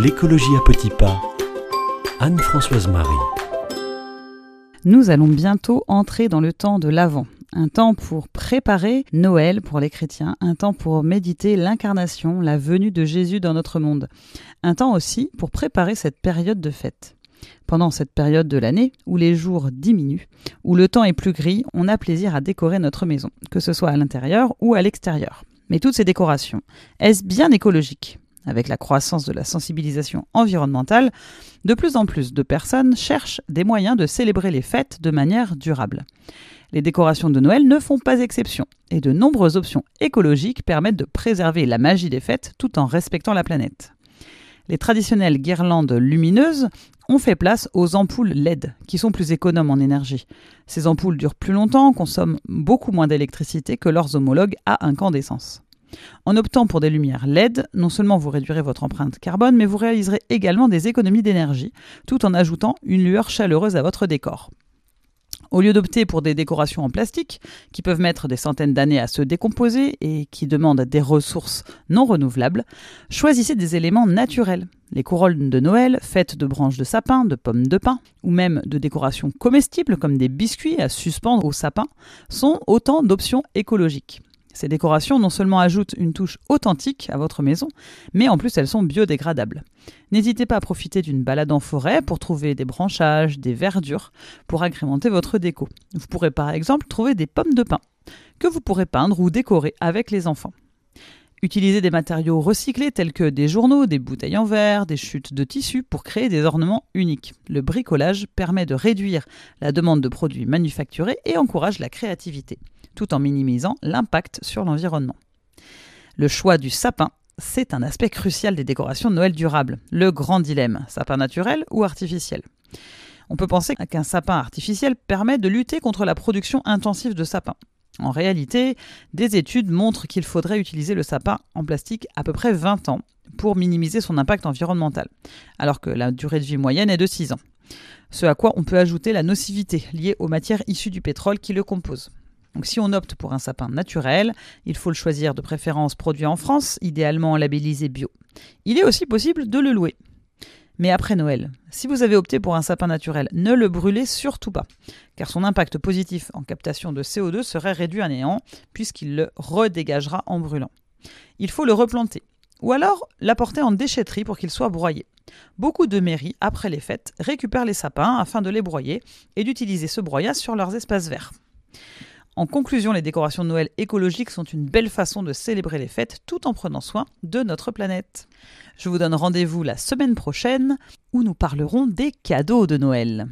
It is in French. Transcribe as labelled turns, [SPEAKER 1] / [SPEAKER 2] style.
[SPEAKER 1] L'écologie à petits pas. Anne-Françoise Marie.
[SPEAKER 2] Nous allons bientôt entrer dans le temps de l'Avent. Un temps pour préparer Noël pour les chrétiens, un temps pour méditer l'incarnation, la venue de Jésus dans notre monde, un temps aussi pour préparer cette période de fête. Pendant cette période de l'année où les jours diminuent, où le temps est plus gris, on a plaisir à décorer notre maison, que ce soit à l'intérieur ou à l'extérieur. Mais toutes ces décorations, est-ce bien écologique? Avec la croissance de la sensibilisation environnementale, de plus en plus de personnes cherchent des moyens de célébrer les fêtes de manière durable. Les décorations de Noël ne font pas exception, et de nombreuses options écologiques permettent de préserver la magie des fêtes tout en respectant la planète. Les traditionnelles guirlandes lumineuses ont fait place aux ampoules LED, qui sont plus économes en énergie. Ces ampoules durent plus longtemps, consomment beaucoup moins d'électricité que leurs homologues à incandescence. En optant pour des lumières LED, non seulement vous réduirez votre empreinte carbone, mais vous réaliserez également des économies d'énergie, tout en ajoutant une lueur chaleureuse à votre décor. Au lieu d'opter pour des décorations en plastique, qui peuvent mettre des centaines d'années à se décomposer et qui demandent des ressources non renouvelables, choisissez des éléments naturels. Les couronnes de Noël, faites de branches de sapin, de pommes de pin, ou même de décorations comestibles comme des biscuits à suspendre au sapin, sont autant d'options écologiques. Ces décorations non seulement ajoutent une touche authentique à votre maison, mais en plus elles sont biodégradables. N'hésitez pas à profiter d'une balade en forêt pour trouver des branchages, des verdures, pour agrémenter votre déco. Vous pourrez par exemple trouver des pommes de pin, que vous pourrez peindre ou décorer avec les enfants. Utilisez des matériaux recyclés tels que des journaux, des bouteilles en verre, des chutes de tissu pour créer des ornements uniques. Le bricolage permet de réduire la demande de produits manufacturés et encourage la créativité tout en minimisant l'impact sur l'environnement. Le choix du sapin, c'est un aspect crucial des décorations de Noël durables. Le grand dilemme, sapin naturel ou artificiel? On peut penser qu'un sapin artificiel permet de lutter contre la production intensive de sapins. En réalité, des études montrent qu'il faudrait utiliser le sapin en plastique à peu près 20 ans pour minimiser son impact environnemental, alors que la durée de vie moyenne est de 6 ans. Ce à quoi on peut ajouter la nocivité liée aux matières issues du pétrole qui le composent. Donc si on opte pour un sapin naturel, il faut le choisir de préférence produit en France, idéalement labellisé bio. Il est aussi possible de le louer. Mais après Noël, si vous avez opté pour un sapin naturel, ne le brûlez surtout pas, car son impact positif en captation de CO2 serait réduit à néant, puisqu'il le redégagera en brûlant. Il faut le replanter, ou alors l'apporter en déchetterie pour qu'il soit broyé. Beaucoup de mairies, après les fêtes, récupèrent les sapins afin de les broyer et d'utiliser ce broyat sur leurs espaces verts. En conclusion, les décorations de Noël écologiques sont une belle façon de célébrer les fêtes tout en prenant soin de notre planète. Je vous donne rendez-vous la semaine prochaine où nous parlerons des cadeaux de Noël.